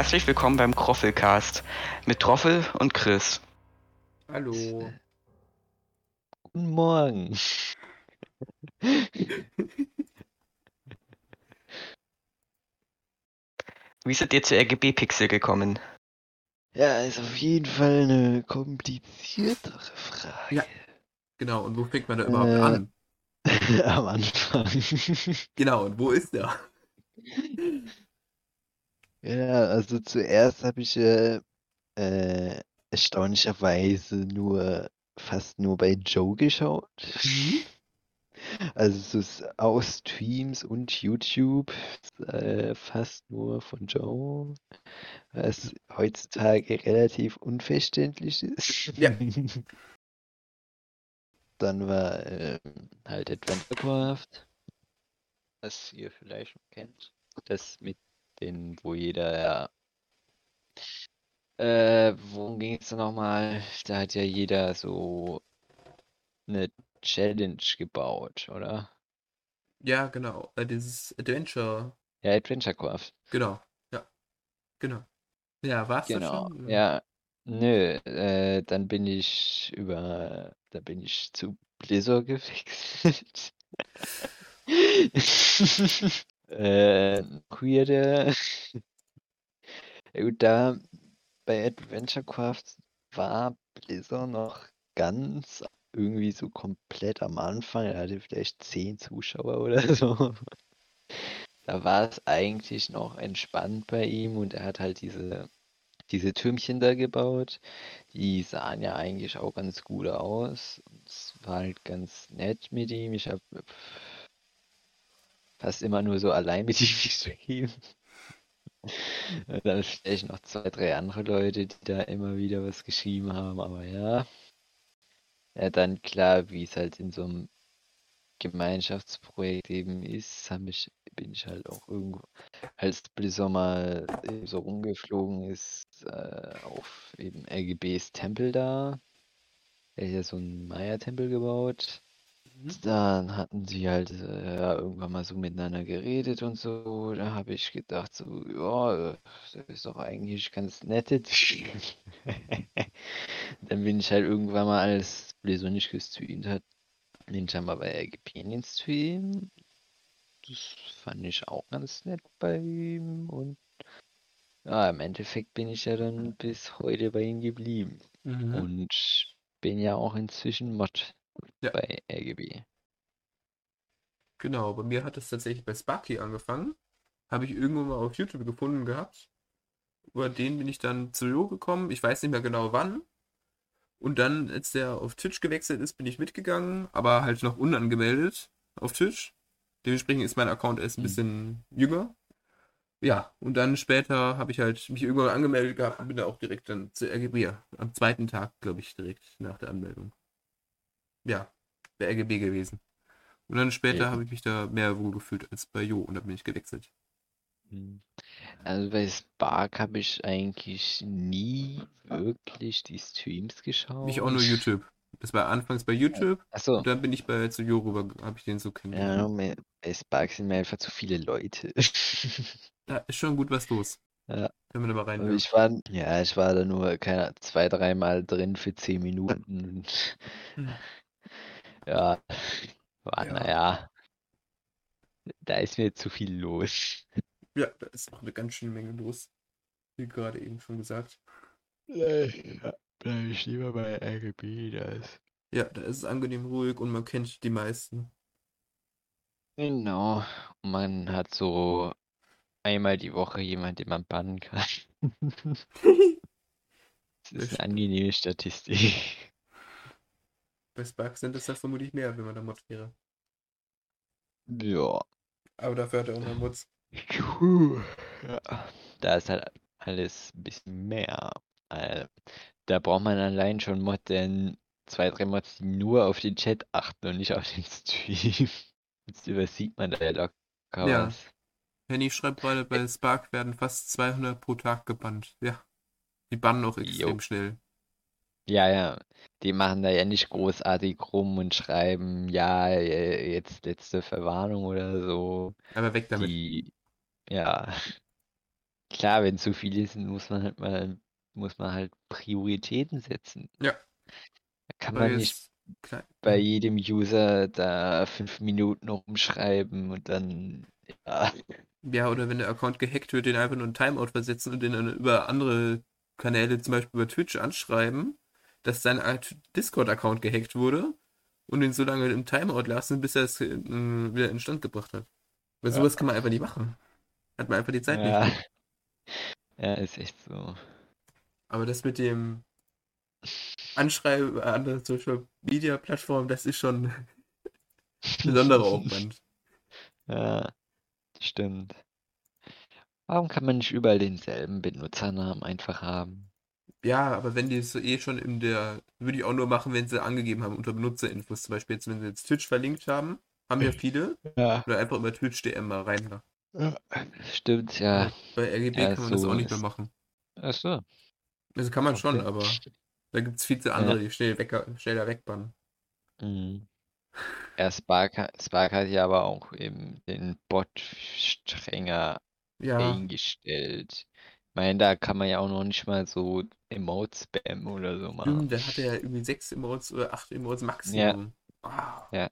Herzlich willkommen beim Kroffelcast mit Troffel und Chris. Hallo. Guten Morgen. Wie seid ihr zu RGB Pixel gekommen? Ja, ist auf jeden Fall eine kompliziertere Frage. Ja. Genau, und wo fängt man da überhaupt Äh. an? Am Anfang. Genau, und wo ist der? Ja, also zuerst habe ich äh, äh, erstaunlicherweise nur fast nur bei Joe geschaut. Also so aus Streams und YouTube äh, fast nur von Joe, was heutzutage relativ unverständlich ist. Ja. Dann war ähm, halt Adventure Craft, was ihr vielleicht schon kennt. Das mit den, wo jeder ja. Äh, worum ging es nochmal? Da hat ja jeder so eine Challenge gebaut, oder? Ja, genau. Äh, dieses Adventure. Ja, Adventure Craft. Genau. Ja. Genau. Ja, war's das Genau. schon? Ja. Nö, äh, dann bin ich über, da bin ich zu Blizzard gewechselt. äh, weirde. Gut, da bei Adventure Craft war Blizzard noch ganz irgendwie so komplett am Anfang. Er hatte vielleicht zehn Zuschauer oder so. Da war es eigentlich noch entspannt bei ihm und er hat halt diese, diese Türmchen da gebaut. Die sahen ja eigentlich auch ganz gut aus. Es war halt ganz nett mit ihm. Ich habe fast immer nur so allein mit ihm geschrieben. Und dann vielleicht noch zwei, drei andere Leute, die da immer wieder was geschrieben haben, aber ja. Ja, dann klar, wie es halt in so einem Gemeinschaftsprojekt eben ist, ich, bin ich halt auch irgendwo, als Blizzard mal so rumgeflogen ist, äh, auf eben RGBs Tempel da. Er hat ja so einen Maya-Tempel gebaut. Dann hatten sie halt äh, ja, irgendwann mal so miteinander geredet und so. Da habe ich gedacht, so, ja, äh, das ist doch eigentlich ganz nett. Dann bin ich halt irgendwann mal, als Blizzard nicht gestreamt hat, bin ich dann mal bei den Stream. Das fand ich auch ganz nett bei ihm. Und ja, im Endeffekt bin ich ja dann bis heute bei ihm geblieben. Mhm. Und bin ja auch inzwischen Mod Ja. bei RGB. Genau, bei mir hat es tatsächlich bei Sparky angefangen. Habe ich irgendwo mal auf YouTube gefunden gehabt. Über den bin ich dann zu Jo gekommen. Ich weiß nicht mehr genau wann. Und dann, als der auf Twitch gewechselt ist, bin ich mitgegangen, aber halt noch unangemeldet auf Twitch. Dementsprechend ist mein Account erst ein Mhm. bisschen jünger. Ja, und dann später habe ich halt mich irgendwann angemeldet gehabt und bin da auch direkt dann zu RGB. Am zweiten Tag, glaube ich, direkt nach der Anmeldung. Ja, bei RGB gewesen. Und dann später Ja. habe ich mich da mehr wohl gefühlt als bei Jo und dann bin ich gewechselt. Hm. Also bei Spark habe ich eigentlich nie wirklich die Streams geschaut. Nicht auch nur YouTube. Das war anfangs bei YouTube Achso, und dann bin ich bei zu Jo rüber, habe ich den so ja, kennengelernt. bei bei Spark sind mir einfach zu viele Leute. Da ist schon gut was los. Ja. Wenn man da mal rein ich war, ja, ich war da nur keine, zwei, dreimal drin für zehn Minuten. Ja, war, Ja. naja, da ist mir zu viel los. Ja, da ist auch eine ganz schöne Menge los. Wie gerade eben schon gesagt. Ja, bleib ich lieber bei RGB, das. Ja, da ist es angenehm ruhig und man kennt die meisten. Genau. Und man hat so einmal die Woche jemand, den man bannen kann. Das Das ist eine angenehme Statistik. Bei Spark sind es da vermutlich mehr, wenn man da Mod wäre. Ja. Aber dafür hat er auch noch Mods. Ja. Da ist halt alles ein bisschen mehr. Äh, Da braucht man allein schon Mod, denn zwei, drei Mods, die nur auf den Chat achten und nicht auf den Stream. Jetzt übersieht man da ja locker Ja. was. Henny schreibt gerade, bei Spark werden fast 200 pro Tag gebannt. Ja. Die bannen auch extrem Jo. schnell. Ja, ja. Die machen da ja nicht großartig rum und schreiben, ja, äh, jetzt letzte Verwarnung oder so. Aber weg damit. Die, ja. klar, wenn zu viele sind, muss man halt mal, muss man halt Prioritäten setzen. Ja. Da kann Aber man nicht klein- bei jedem User da fünf Minuten rumschreiben und dann, ja, Ja, oder wenn der Account gehackt wird, den einfach nur ein Timeout versetzen und den dann über andere Kanäle, zum Beispiel über Twitch, anschreiben, dass sein Discord-Account gehackt wurde und ihn so lange im Timeout lassen, bis er es äh, wieder in Stand gebracht hat. Weil Ja. sowas kann man einfach nicht machen. Hat man einfach die Zeit ja. nicht. Ja, ist echt so. Aber das mit dem Anschreiben über andere Social Media Plattformen, das ist schon ein besonderer Aufwand. Ja, stimmt. Warum kann man nicht überall denselben Benutzernamen einfach haben? Ja, aber wenn die es eh schon in der, würde ich auch nur machen, wenn sie angegeben haben unter Benutzerinfos. Zum Beispiel jetzt, wenn sie jetzt Twitch verlinkt haben, haben ja viele. Ja. Oder einfach über Twitch DM mal rein. Stimmt, ja. Bei RGB Ja, kann man das so auch nicht mehr machen. Ach so. Also kann man schon, Okay. aber da gibt es viel zu andere, die schnell weg, schneller wegbannen. Mhm. Ja, Spark, hat- Spark hat ja aber auch eben den Bot strenger Ja, eingestellt. Ich meine, da kann man ja auch noch nicht mal so Emote-Spam oder so machen. stimmt, da hat er ja irgendwie sechs Emotes oder acht Emotes Maximum. Ja,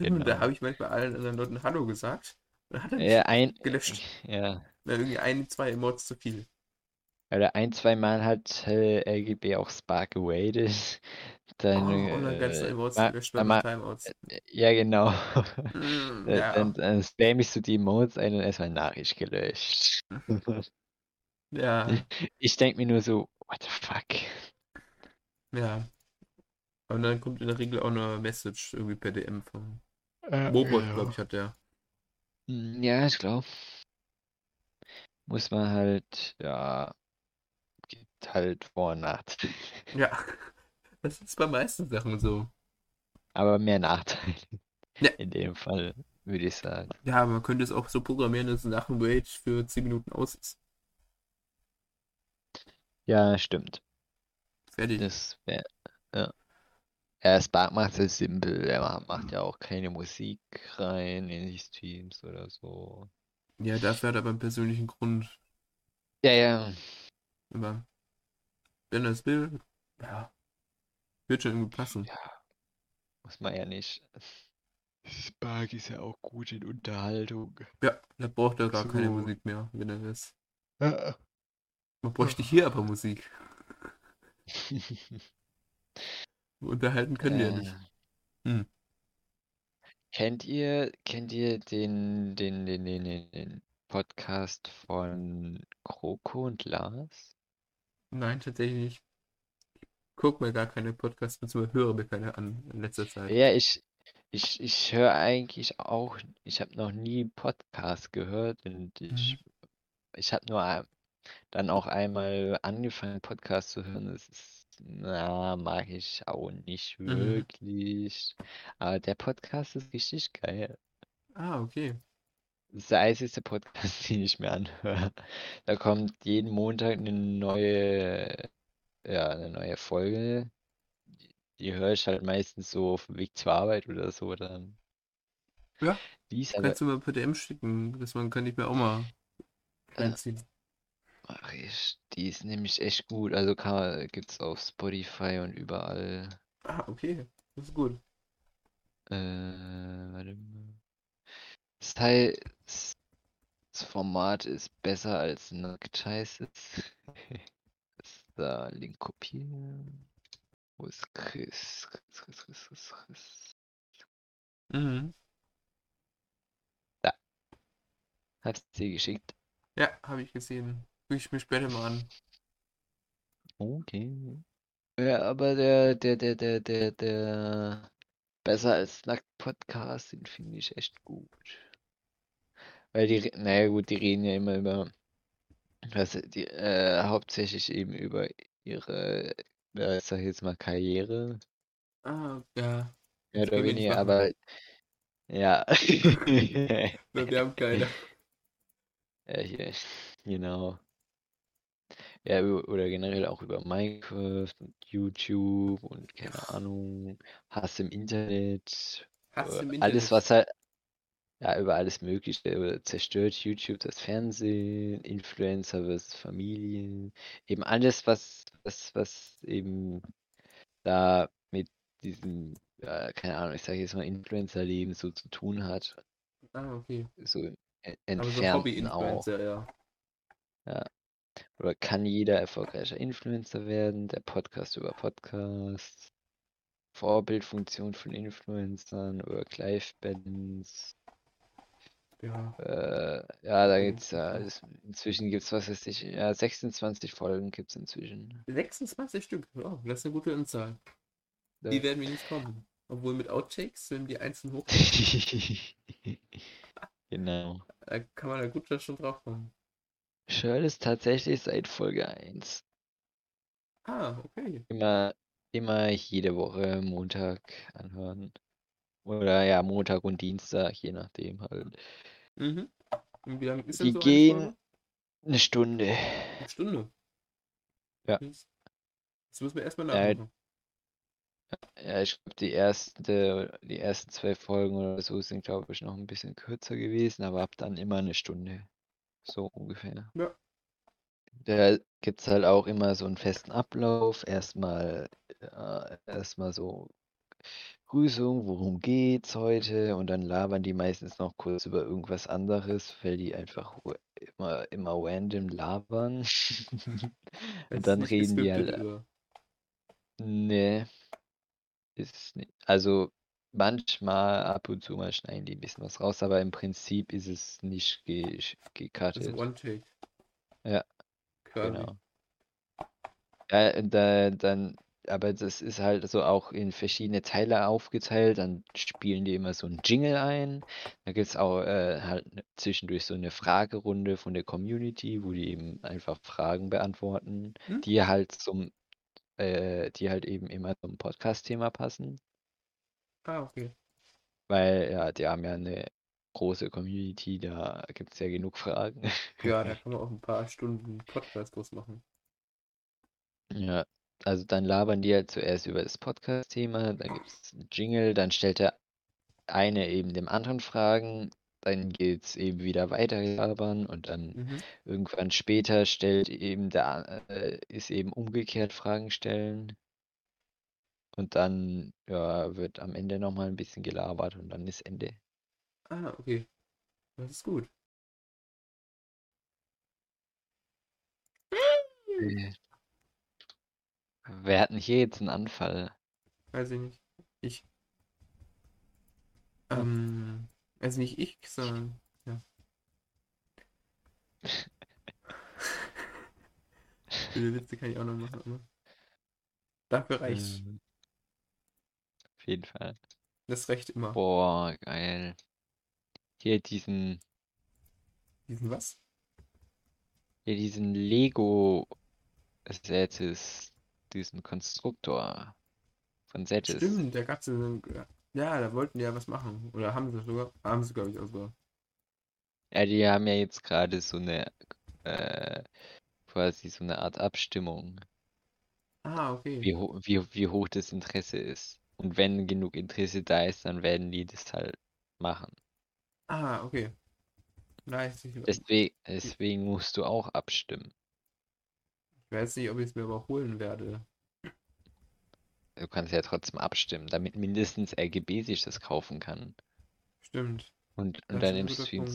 Stimmt, Da genau. habe ich manchmal allen anderen Leuten Hallo gesagt. Dann hat er Ja, ein, gelöscht. ja. Na, irgendwie ein, zwei Emotes zu viel. Oder ein, zwei Mal hat äh, RGB auch Spark gewaitet. Dann, oh, und dann ganze äh, Emotes ma- gelöscht bei ma- Timeouts. ja, genau. Mm, Dann, ja. dann, dann spam ich so die Emotes ein und erstmal Nachricht gelöscht. Ja, Ich denke mir nur so, what the fuck? ja. Und dann kommt in der Regel auch eine Message irgendwie per DM vom Äh, Mobot, glaube ich, hat der. Mm, Ja, ich glaube. Muss man halt, ja, gibt halt Vor- und Nachteile. Ja, das ist bei meisten Sachen so. Aber mehr Nachteile. Ja. In dem Fall, würde ich sagen. Ja, man könnte es auch so programmieren, dass nach dem Wait für 10 Minuten aus ist. Ja, stimmt. Fertig. Das wäre, ja. Ja, Spark macht es simpel. Er ma- macht ja auch keine Musik rein in die Streams oder so. Ja, dafür hat er aber einen persönlichen Grund. Ja, ja. Aber wenn er es will, ja, wird schon irgendwie passen. Ja, muss man ja nicht. Spark ist ja auch gut in Unterhaltung. Ja, da braucht er gar keine So. Musik mehr, wenn er das. Ja. Man bräuchte hier aber Musik. Unterhalten können die ja nicht. Äh, Hm. Kennt ihr, kennt ihr den, den, den, den, den, Podcast von Kroko und Lars? Nein, tatsächlich nicht. Ich guck mir gar keine Podcasts, beziehungsweise höre mir keine an in letzter Zeit. Ja, ich, ich, ich höre eigentlich auch, ich habe noch nie Podcast gehört und ich, ich habe nur dann auch einmal angefangen, Podcast zu hören. Das ist, na, mag ich auch nicht Mhm. wirklich. Aber der Podcast ist richtig geil. Ah, okay. Das ist der einzige Podcast, den ich mir anhöre. Da kommt jeden Montag eine neue, ja, eine neue Folge. Die, die höre ich halt meistens so auf dem Weg zur Arbeit oder so dann. Ja, Die ist aber, Kannst du mal per DM schicken, das man kann ich mir auch mal reinziehen. Ach, ich, die ist nämlich echt gut. Also kann, gibt's auf Spotify und überall. Ah, okay. Das ist gut. Äh, warte mal. Das Teil, das Format ist besser als nackt heißt es. Da Link kopieren. Wo ist Chris? Chris, Chris, Chris, Chris, Chris. Mhm. Hab's dir geschickt. Ja, habe ich gesehen. Guck ich mir später mal an. Okay. Ja, aber der, der, der, der, der, der besser als nackt Podcast, den finde ich echt gut. Weil die, re- naja gut, die reden ja immer über, also die, äh, hauptsächlich eben über ihre, äh, ich sag jetzt mal Karriere, Ah, ja. Das oder weniger, aber ja. Wir haben keine. Ja, hier, genau. Ja, oder generell auch über Minecraft und YouTube und keine Ahnung, Hass im Internet, Hass äh, im alles Internet. was halt, ja, über alles Mögliche. Oder zerstört YouTube das Fernsehen, Influencer versus Familie. Eben alles, was, was, was eben da mit diesem, ja, keine Ahnung, ich sage jetzt mal Influencer-Leben so zu tun hat. Ah, okay. So im Aber so. Hobby-Influencer, ja. Oder kann jeder erfolgreicher Influencer werden? Der Podcast über Podcasts. Vorbildfunktion von Influencern, Work-Life-Balance. Ja. Äh, ja, da Mhm, gibt's ja, okay. es- inzwischen gibt's, was weiß ich, ja, 26 Folgen gibt's inzwischen. 26 Stück. Oh, das ist eine gute Anzahl. Die werden wir nicht kommen. Obwohl mit Outtakes, wenn die einzeln hoch, Genau. da kann man da gut schon drauf kommen. Shirl ist tatsächlich seit Folge 1. Ah, okay. Immer, immer jede Woche Montag anhören. Oder ja, Montag und Dienstag, je nachdem halt. Mhm. Und wie lange ist Die denn so gehen-? Eine Stunde. Eine Stunde. Ja. Das das müssen wir erstmal Ja, nachmachen. Ja, ich glaube, die erste, die ersten zwei Folgen oder so sind, glaube ich, noch ein bisschen kürzer gewesen, aber ab dann immer eine Stunde. So ungefähr. Ja. Da gibt es halt auch immer so einen festen Ablauf. Erstmal, ja, erstmal so Grüßung, worum geht's heute? Und dann labern die meistens noch kurz über irgendwas anderes, weil die einfach immer, immer random labern. Und dann reden die halt. über. Nee, ist nicht. Also manchmal ab und zu mal schneiden die ein bisschen was raus, aber im Prinzip ist es nicht ge Das ist. One-Take. Ja, Quasi. Genau. Ja, da, dann, aber das ist halt so auch in verschiedene Teile aufgeteilt. Dann spielen die immer so einen Jingle ein. Da gibt es auch äh, halt ne- zwischendurch so eine Fragerunde von der Community, wo die eben einfach Fragen beantworten, Hm? die halt zum, äh, die halt eben immer zum Podcast-Thema passen. Ah, okay. Weil, ja, die haben ja eine große Community, da gibt es ja genug Fragen. Ja, da kann man auch ein paar Stunden Podcast draus machen. Ja, also dann labern die halt zuerst über das Podcast-Thema, dann gibt es einen Jingle, dann stellt der eine eben dem anderen Fragen, dann geht's eben wieder weiter labern und dann Mhm. irgendwann später stellt eben der, a- äh, ist eben umgekehrt Fragen stellen und dann, ja, wird am Ende nochmal ein bisschen gelabert und dann ist Ende. Ah, okay. Das ist gut. Wer hat denn hier jetzt einen Anfall? Weiß ich nicht. Ich. Ähm, also nicht ich, sondern. Ja. Viele Witze kann ich auch noch machen. Dafür reicht Ähm, jeden Fall. das Recht immer. Boah, geil. Hier diesen, Diesen was? hier diesen Lego Setis, diesen Konstruktor von Setis. Stimmt, da gab es Ja, da wollten die ja was machen. Oder haben sie sogar. Haben sie, glaube ich, auch sogar. Ja, die haben ja jetzt gerade so eine, äh, quasi so eine Art Abstimmung, Ah, okay. wie, ho wie, wie hoch das Interesse ist. Und wenn genug Interesse da ist, dann werden die das halt machen. Ah, okay. Nice. Ich, ich Deswegen, deswegen musst du auch abstimmen. weiß nicht, ob ich es mir überholen werde. Du kannst ja trotzdem abstimmen, damit mindestens RGB sich das kaufen kann. Stimmt. Und, und dann im Stream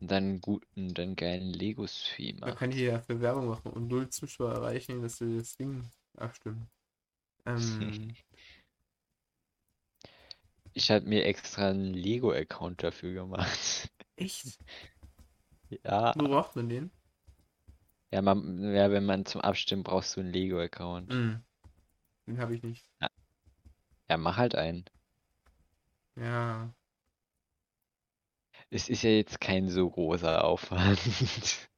dann guten, dann geilen Lego-Stream Man macht. kann hier ja für Werbung machen und null Zuschauer erreichen, dass wir das Ding abstimmen. Ähm, Ich habe mir extra einen Lego-Account dafür gemacht. echt? Ja, Wo braucht man den? ja, man, ja, wenn man zum Abstimmen brauchst du einen Lego-Account. Mhm. Den habe ich nicht. Ja, mach halt einen. Ja. Es ist ja jetzt kein so großer Aufwand.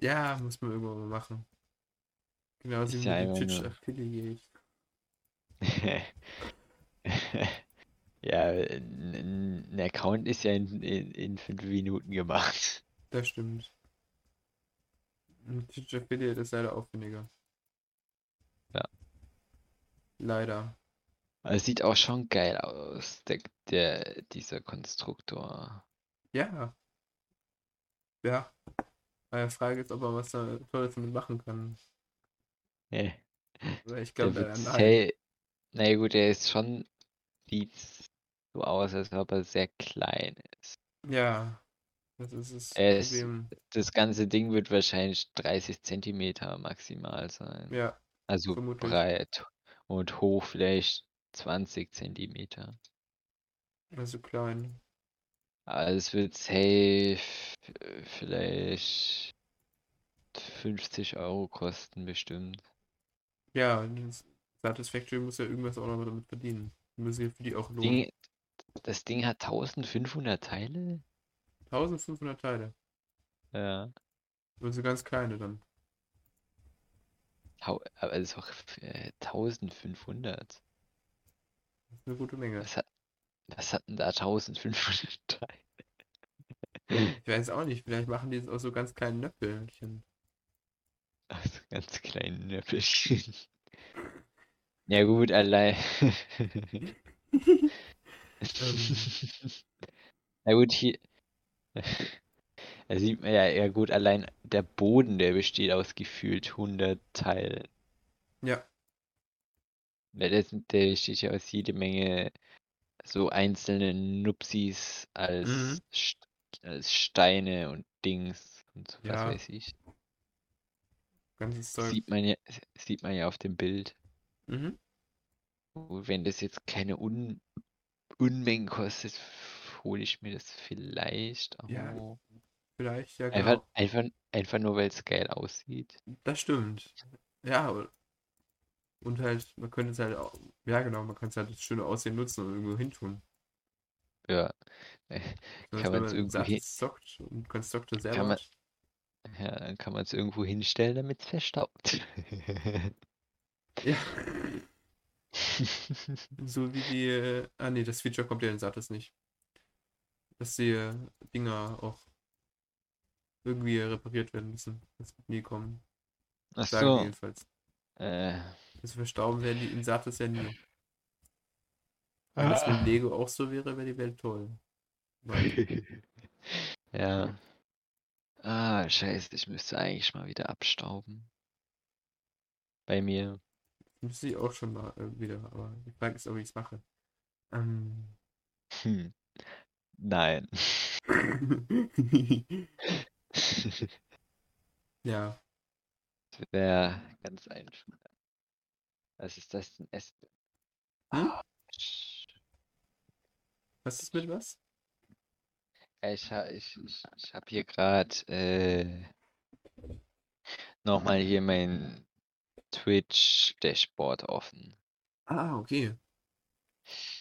Ja, muss man irgendwann mal machen. Genauso Ist wie ja mit dem einfach Twitch nur- Affiliate. Ja, ein, Account ist ja in, in, in fünf Minuten gemacht. Das stimmt. Twitch Affiliate ist leider aufwendiger. Ja. Leider. Aber es sieht auch schon geil aus, der, der, dieser Konstruktor. Ja. Ja. Meine Frage ist, ob man was da Tolles damit machen kann. Nee. Ich glaube, wird äh, nein. safe. Na ja, gut, der ist schon. Sieht so aus, als ob er sehr klein ist. Ja. Das ist das Problem. Das ganze Ding wird wahrscheinlich 30 Zentimeter maximal sein. Ja. Also vermutlich. breit und hoch vielleicht 20 Zentimeter. Also klein. Aber es wird safe äh, vielleicht 50 Euro kosten bestimmt. Ja, Satisfactory muss ja irgendwas auch noch damit verdienen. Muss ja für die auch lohnen. Das Ding hat 1500 Teile? 1500 Teile. Ja. Also ganz kleine dann. Hau- Aber es ist auch äh, 1500. Das ist eine gute Menge. Was hat, was hat denn da 1500 Teile? Ich weiß auch nicht, vielleicht machen die es aus so ganz kleinen Nöppelchen. Also ganz kleinen Nöppelchen. Ja gut, allein. Na gut, hier. Da sieht man ja, ja gut, allein der Boden, der besteht aus gefühlt 100 Teilen. Ja, sind- der besteht ja aus jede Menge so einzelne Nupsis als, Mhm. Als Steine und Dings und so, was Ja. weiß ich. ganzes Zeug. Sieht man ja, sieht man ja auf dem Bild. Mhm. Wenn das jetzt keine Un Unmengen kostet, hole ich mir das vielleicht Ja. Vielleicht, ja Einfach, genau. einfach, einfach nur, weil es geil aussieht. Das stimmt. Ja, aber- und halt, man könnte es halt auch, ja genau, man kann es halt das schöne Aussehen nutzen und irgendwo hintun. Ja. So, Kann man irgendwo hin- es und Konstrukte selber Kann man-. Ja, dann kann man es irgendwo hinstellen, damit es verstaubt. Ja, so wie die, äh, ah nee, das Feature kommt ja in Satis nicht. Dass die äh, Dinger auch irgendwie repariert werden müssen. Das wird nie kommen. Ach Sagen so. jedenfalls. Äh, Also verstauben werden die in Satis ja nie. Wenn das mit Lego auch so wäre, wäre die Welt toll. Ja. Ah, scheiße, ich müsste eigentlich mal wieder abstauben. Bei mir. Müsste ich auch schon mal äh, wieder, aber die Frage ist, ob ich es mache. Ähm. Hm. Nein. ja, Das wäre ganz einfach. Was ist das denn? Es Hm? Was ist mit was? Ich, ich, ich, ich habe hier gerade äh, nochmal hier mein Twitch-Dashboard offen. Ah, okay.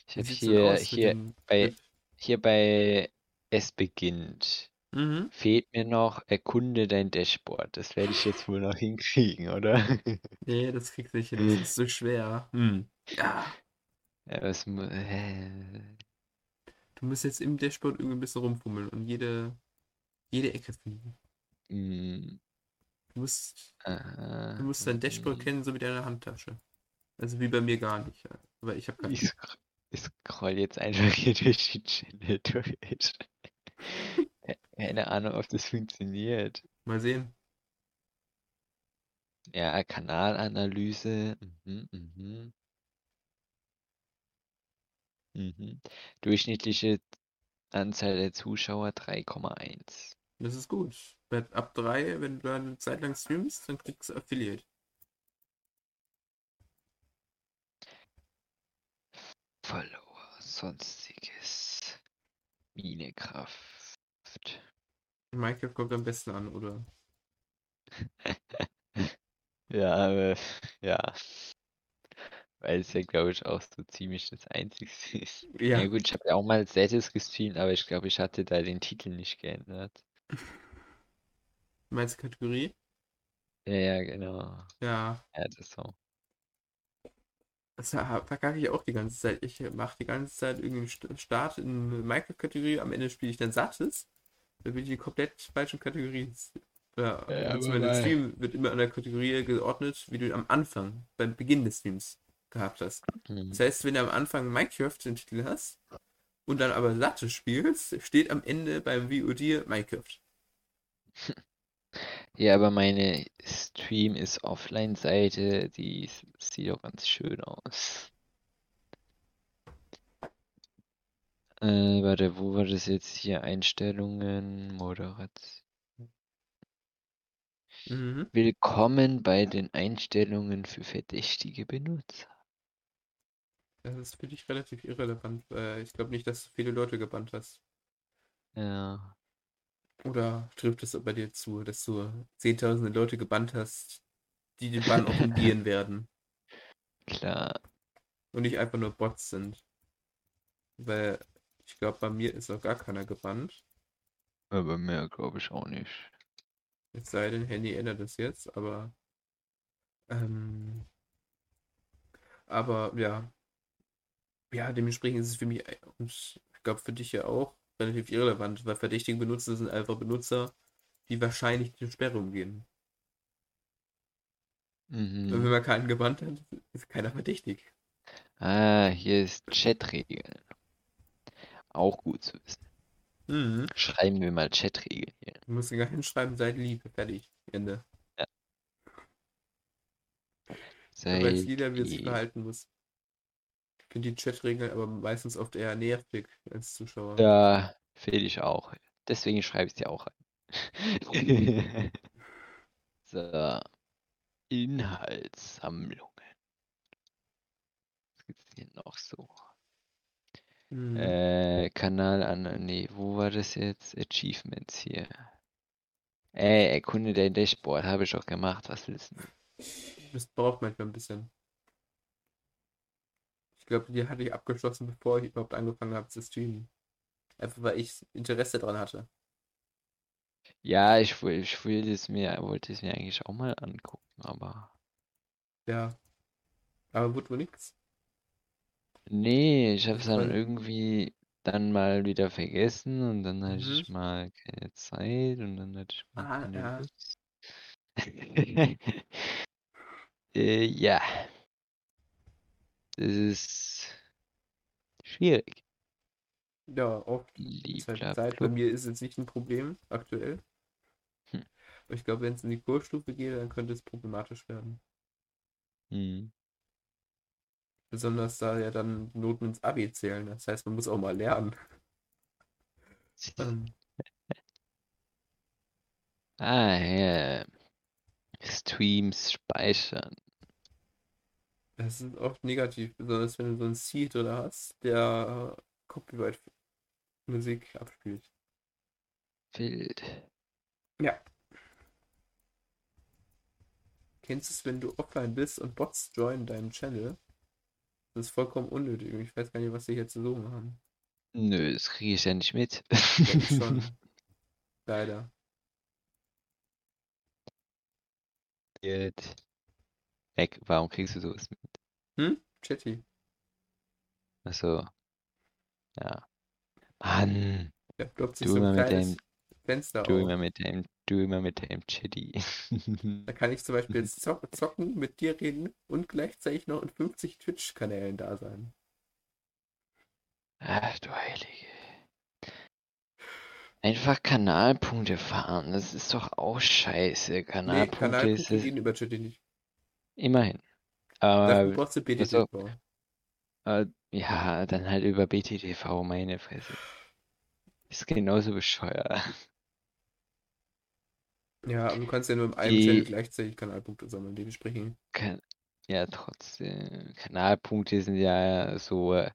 Ich habe hier, hier, bei- hier bei Es beginnt. Mhm. Fehlt mir noch, erkunde dein Dashboard. Das werde ich jetzt wohl noch hinkriegen, oder? Nee, das kriegst du nicht hin. Das ist so schwer. Hm. Ja. Ja, mu- äh, Du musst jetzt im Dashboard irgendwie ein bisschen rumfummeln und jede, jede Ecke finden. mm, Du musst, aha, du musst dein Dashboard kennen, so wie deine Handtasche. Also wie bei mir gar nicht. Aber ich habe keine. Ich, scro- ich scroll jetzt einfach hier durch die Channel durch. Keine Ahnung, ob das funktioniert. Mal sehen. Ja, Kanalanalyse. Mhm, mhm. Mhm. Durchschnittliche Anzahl der Zuschauer 3,1. Das ist gut. Bei ab 3, wenn du eine Zeit lang streamst, dann kriegst du Affiliate. Follower, sonstiges. Minekraft. Minecraft kommt am besten an, oder? Ja, aber ja. Weil es ja, glaube ich, auch so ziemlich das Einzigste ist. Ja. Ja gut, ich habe ja auch mal Status gestreamt, aber ich glaube, ich hatte da den Titel nicht geändert. Meinst du Kategorie? Ja, ja, genau. Ja. Ja, das so. Das ver- verkacke ich auch die ganze Zeit. Ich mache die ganze Zeit irgendeinen St- Start in Minecraft-Kategorie, am Ende spiele ich dann Satis. Dann bin ich in komplett falschen Kategorien. Ja, Ja, also mein. Stream wird immer an der Kategorie geordnet, wie du am Anfang, beim Beginn des Streams gehabt hast. Hm. Das heißt, wenn du am Anfang Minecraft den Titel hast und dann aber Latte spielst, steht am Ende beim VOD Minecraft. Ja, aber meine Stream ist Offline-Seite, die sieht doch ganz schön aus. Äh, warte, wo war das jetzt hier? Einstellungen, Moderation. Mhm. Willkommen bei den Einstellungen für verdächtige Benutzer. Das ist für dich relativ irrelevant. Ich glaube nicht, dass du viele Leute gebannt hast. Ja, Oder trifft es bei dir zu, dass du zehntausende Leute gebannt hast, die den Bann auch umgehen werden klar. und nicht einfach nur Bots sind? Weil ich glaube, bei mir ist auch gar keiner gebannt. Aber mehr glaube ich auch nicht. Es sei denn, Handy ändert es jetzt, aber. Ähm, aber ja. Ja, dementsprechend ist es für mich, äh, und ich glaube für dich ja auch, relativ irrelevant, weil verdächtige Benutzer sind einfach Benutzer, die wahrscheinlich die Sperre umgehen. Und wenn Mhm. man keinen gebannt hat, ist keiner verdächtig. Ah, hier ist Chatregeln. Auch gut zu wissen. Mhm. Schreiben wir mal Chatregeln hier. Du musst gar hinschreiben, seid lieb, fertig, Ende. Weiß Seid jeder, wie er sich verhalten muss. Ich finde die Chatregeln aber meistens oft eher nervig als Zuschauer. Ja, finde ich auch. Deswegen schreibe ich es dir auch rein. so. Inhaltssammlungen. Was gibt's hier noch so? Mhm. Äh, Kanal an. Nee, wo war das jetzt? Achievements hier. Ey, erkunde dein Dashboard. Habe ich auch gemacht. Was willst du? Das braucht manchmal ein bisschen. Ich glaube, die hatte ich abgeschlossen, bevor ich überhaupt angefangen habe zu streamen. Einfach weil ich Interesse daran hatte. Ja, ich, ich will es mir, wollte es mir eigentlich auch mal angucken, aber. Ja. Aber wurde wohl nichts. Nee, ich habe es dann irgendwie dann mal wieder vergessen und dann hatte Mhm. ich mal keine Zeit und dann hatte ich mal Ah, keine ja. Lust. äh, ja. Das ist schwierig. Ja, oft. Ist halt Zeit. Bei mir ist es nicht ein Problem, aktuell. Hm. Aber ich glaube, wenn es in die Kursstufe geht, dann könnte es problematisch werden. Hm. Besonders da ja dann Noten ins Abi zählen. Das heißt, man muss auch mal lernen. Ähm, Ah, ja. Streams speichern. Das ist oft negativ, besonders wenn du so einen Seed drin hast, der Copyright-Musik abspielt. Wild. Ja. Kennst du es, wenn du offline bist und Bots joinen deinen Channel? Das ist vollkommen unnötig. Ich weiß gar nicht, was sie hier zu suchen haben. Nö, das kriege ich ja nicht mit. Schon. Leider. Gut. Weg. Warum kriegst du sowas mit? Hm? Chatty. Achso. Ja. Mann. Sich Du so immer mit deinem- Fenster Du auf. immer mit deinem, du immer mit deinem Chitty. Da kann ich zum Beispiel jetzt zock zocken, mit dir reden und gleichzeitig noch in 50 Twitch-Kanälen da sein. Ach du Heilige. Einfach Kanalpunkte fahren, das ist doch auch scheiße. Nee, Kanalpunkte Kanalpunkte ist gehen über Chatty nicht. Immerhin. Dafür Aber brauchst du also- BTTV. äh, ja, dann halt über BTTV, meine Fresse. Ist genauso bescheuert. Ja, aber du kannst ja nur in einem Die- Channel gleichzeitig Kanalpunkte sammeln, dementsprechend. Kan ja, trotzdem. Kanalpunkte sind ja so äh,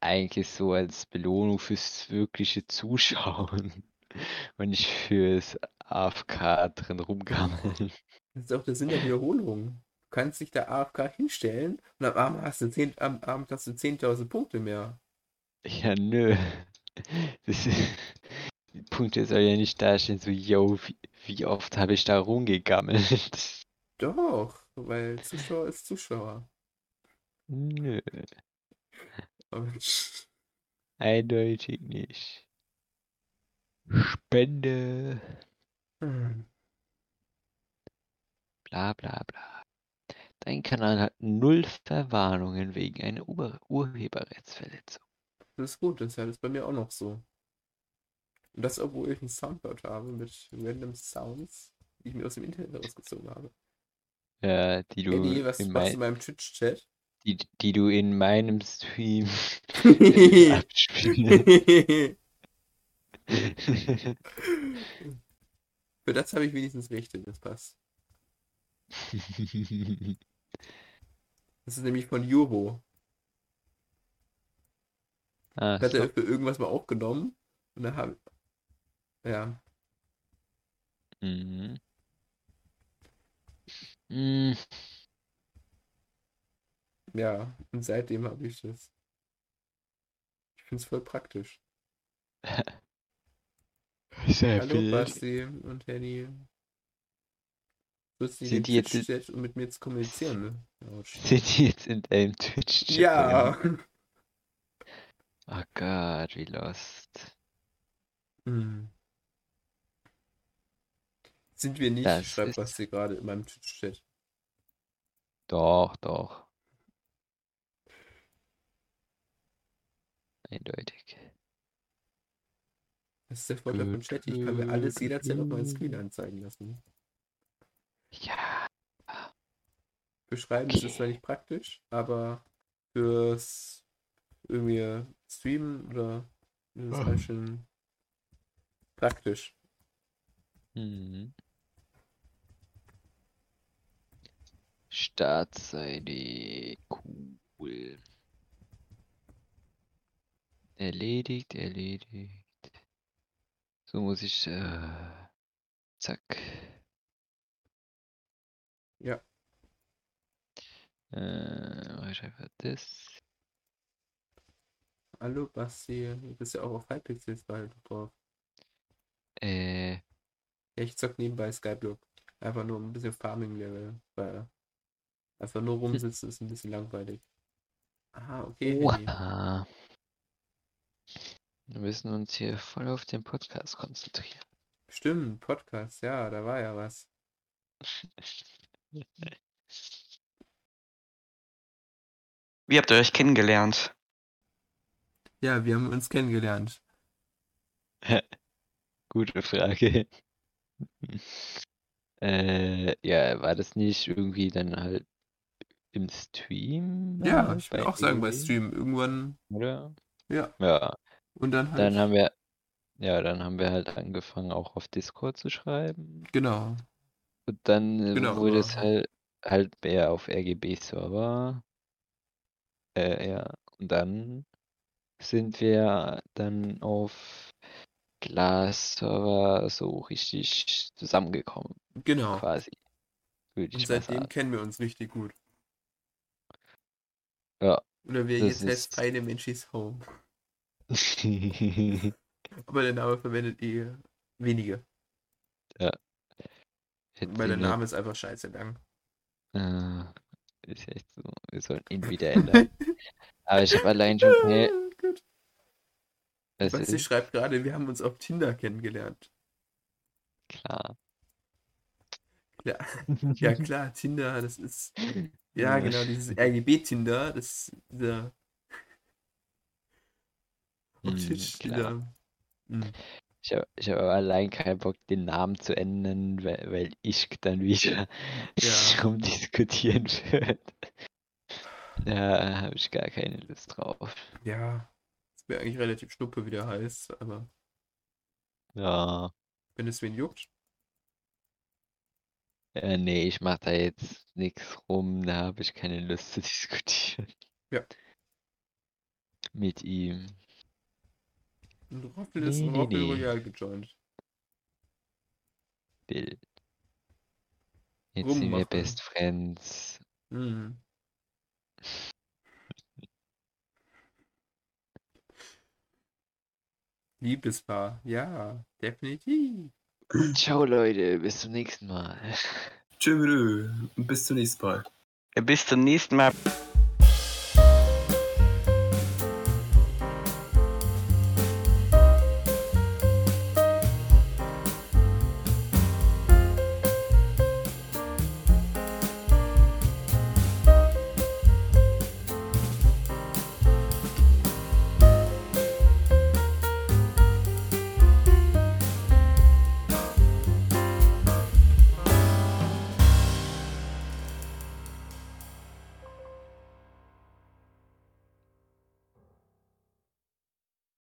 eigentlich so als Belohnung fürs wirkliche Zuschauen und nicht fürs AFK drin rumgammeln. Das ist auch der Sinn der Wiederholung. Du kannst dich da AFK hinstellen und am Abend hast du 10 am Abend hast du 10.000 Punkte mehr. Ja, nö. Ist, die Punkte soll ja nicht dastehen, so, yo, wie, wie oft habe ich da rumgegammelt? Doch, weil Zuschauer ist Zuschauer. Nö, eindeutig nicht. Spende. Hm. Bla bla bla. Dein Kanal hat null Verwarnungen wegen einer Ur Urheberrechtsverletzung. Das ist gut, das ist ja das bei mir auch noch so. Und das, obwohl ich ein Soundboard habe mit random Sounds, die ich mir aus dem Internet rausgezogen habe. Ja, die du, Eddie, was in machst du in meinem Twitch-Chat? die, die du in meinem Stream abspielst. Für das habe ich wenigstens Rechte, das passt. Das ist nämlich von Juro. ah, Hat so. er für irgendwas mal aufgenommen. Und da habe Ja, Mhm. Mm, ja. Und seitdem habe ich das. Ich finde es voll praktisch. sehr Hallo wild. Basti und Henny. Lustig, Sind den die jetzt- um mit mir zu kommunizieren, ne? Autsch. Sind die jetzt in deinem Twitch-Chat? Ja! Oh Gott, wie lost. Hm. Sind wir nicht, Das schreibt ist- Basti gerade in meinem Twitch-Chat. Doch, doch. Eindeutig. Das ist der Vorteil von Chat. Ich kann mir alles jederzeit auf meinen Screen anzeigen lassen. Ja. Für Schreiben ist es zwar nicht praktisch, aber fürs irgendwie Streamen oder ist es halt schon praktisch. Mhm. Startseite. Cool. Erledigt, erledigt. So muss ich. Äh, zack. Ja. Äh, mach ich einfach das. Hallo Basti, du bist ja auch auf Hypixels bald drauf. Äh, Ja, ich zock nebenbei Skyblock. Einfach nur ein bisschen Farming-Level, weil einfach nur rumsitzen ist ein bisschen langweilig. Ah, okay, oha. Wir müssen uns hier voll auf den Podcast konzentrieren. Stimmt, Podcast, ja, da war ja was. Wie habt ihr euch kennengelernt? Ja, wir haben uns kennengelernt. Gute Frage. äh, ja, war das nicht irgendwie dann halt im Stream? Ja, ich bei auch sagen, bei Stream irgendwann, Oder? ja. Ja, Und dann halt, dann haben wir, ja, dann haben wir halt angefangen, auch auf Discord zu schreiben. genau. Und dann äh, Genau, wurde es halt halt mehr auf RGB-Server. Äh, ja. Und dann sind wir dann auf Glas-Server so richtig zusammengekommen, Genau. quasi. Und ich mal seitdem kennen wir uns richtig gut. Ja. Oder er Das jetzt heißt, ist- Feine Menschis Home. Aber der Name verwendet ihr wenige. Hätten Weil der Name ist einfach scheiße lang. Äh, ist echt so. Wir sollten ihn wieder ändern. Aber ich habe allein schon. Hey, das Basti ist schreibt gerade, wir haben uns auf Tinder kennengelernt. klar. Ja, ja klar, Tinder, das ist. Ja, genau, dieses RGB-Tinder, das ist dieser. Hm, Twitch, klar. dieser. Hm. Ich habe ich hab aber allein keinen Bock, den Namen zu ändern, weil, weil ich dann wieder Ja. rumdiskutieren wird. Da habe ich gar keine Lust drauf. Ja, es wäre eigentlich relativ schnuppe, wie der heißt, aber Ja. wenn es wen juckt. Äh, nee, ich mache da jetzt nichts rum, da habe ich keine Lust zu diskutieren. Ja. Mit ihm. Und Roffel ist Nee, Roffel nee. Royal gejoint. Bild. Jetzt sind wir Rummachen. Best Friends. Hm. Liebespaar, ja, definitiv. Ciao Leute, bis zum nächsten Mal. Tschüss, bis zum nächsten Mal. Bis zum nächsten Mal.